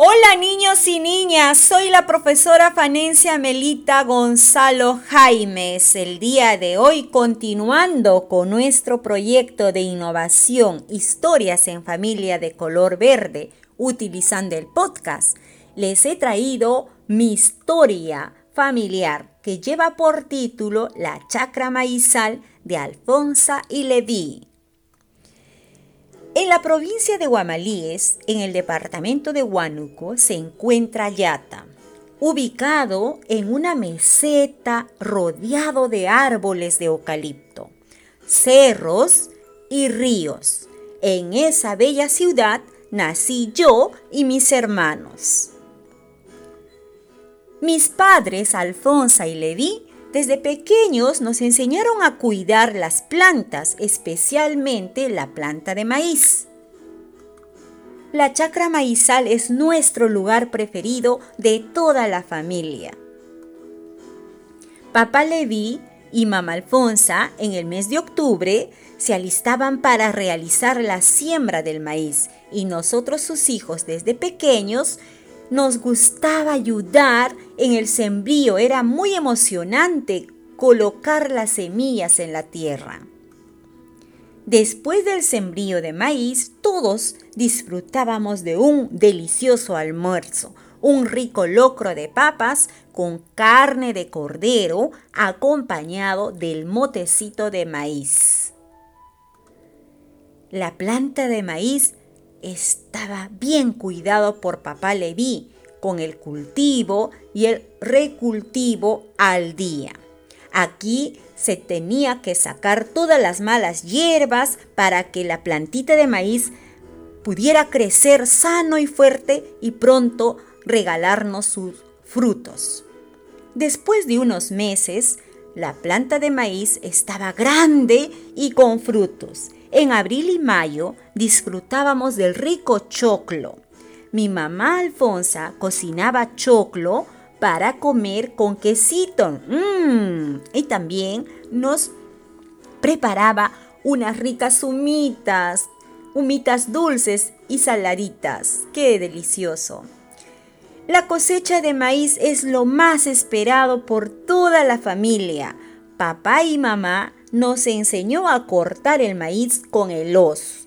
Hola niños y niñas, soy la profesora Fanencia Melita Gonzalo Jaimes. El día de hoy continuando con nuestro proyecto de innovación Historias en familia de color verde utilizando el podcast, les he traído mi historia familiar que lleva por título La chacra maizal de Alfonsa y Leví. En la provincia de Guamalíes, en el departamento de Huánuco, se encuentra Yata, ubicado en una meseta rodeado de árboles de eucalipto, cerros y ríos. En esa bella ciudad nací yo y mis hermanos. Mis padres, Alfonsa y Leví, desde pequeños nos enseñaron a cuidar las plantas, especialmente la planta de maíz. La chacra maizal es nuestro lugar preferido de toda la familia. Papá Leví y mamá Alfonsa en el mes de octubre se alistaban para realizar la siembra del maíz y nosotros sus hijos desde pequeños nos gustaba ayudar en el sembrío, era muy emocionante colocar las semillas en la tierra. Después del sembrío de maíz, todos disfrutábamos de un delicioso almuerzo, un rico locro de papas con carne de cordero acompañado del motecito de maíz. La planta de maíz estaba bien cuidado por papá Leví, con el cultivo y el recultivo al día. Aquí se tenía que sacar todas las malas hierbas para que la plantita de maíz pudiera crecer sano y fuerte y pronto regalarnos sus frutos. Después de unos meses, la planta de maíz estaba grande y con frutos en abril y mayo disfrutábamos del rico choclo. Mi mamá Alfonsa cocinaba choclo para comer con quesito. Mm, y también nos preparaba unas ricas humitas, humitas dulces y saladitas. ¡Qué delicioso! La cosecha de maíz es lo más esperado por toda la familia. Papá y mamá nos enseñó a cortar el maíz con el hoz.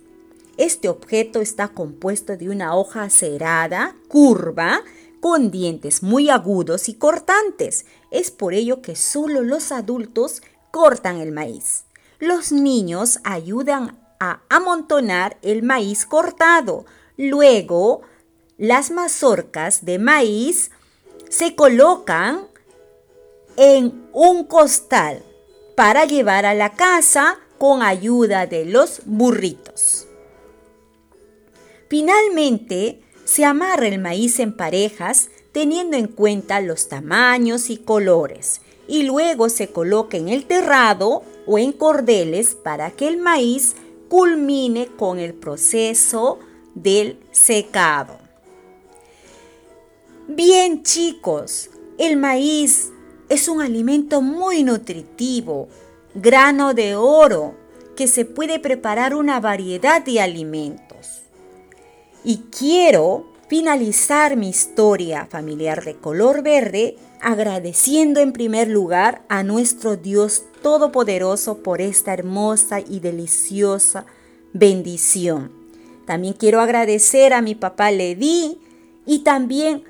Este objeto está compuesto de una hoja cerada, curva, con dientes muy agudos y cortantes. Es por ello que solo los adultos cortan el maíz. Los niños ayudan a amontonar el maíz cortado. Luego, las mazorcas de maíz se colocan en un costal para llevar a la casa con ayuda de los burritos. Finalmente, se amarra el maíz en parejas teniendo en cuenta los tamaños y colores y luego se coloca en el terrado o en cordeles para que el maíz culmine con el proceso del secado. Bien chicos, el maíz es un alimento muy nutritivo, grano de oro, que se puede preparar una variedad de alimentos. Y quiero finalizar mi historia familiar de color verde agradeciendo en primer lugar a nuestro Dios Todopoderoso por esta hermosa y deliciosa bendición. También quiero agradecer a mi papá Levi y también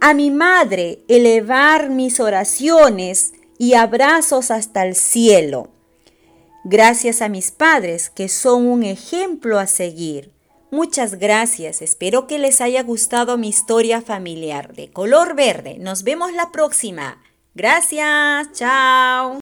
a mi madre elevar mis oraciones y abrazos hasta el cielo. Gracias a mis padres que son un ejemplo a seguir. Muchas gracias, espero que les haya gustado mi historia familiar de color verde. Nos vemos la próxima. Gracias, chao.